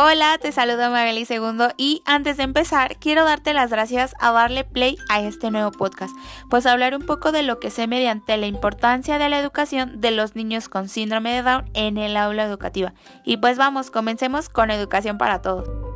Hola, te saludo Magali Segundo y antes de empezar quiero darte las gracias a darle play a este nuevo podcast, pues hablar un poco de lo que sé mediante la importancia de la educación de los niños con síndrome de Down en el aula educativa. Y pues vamos, comencemos con educación para todos.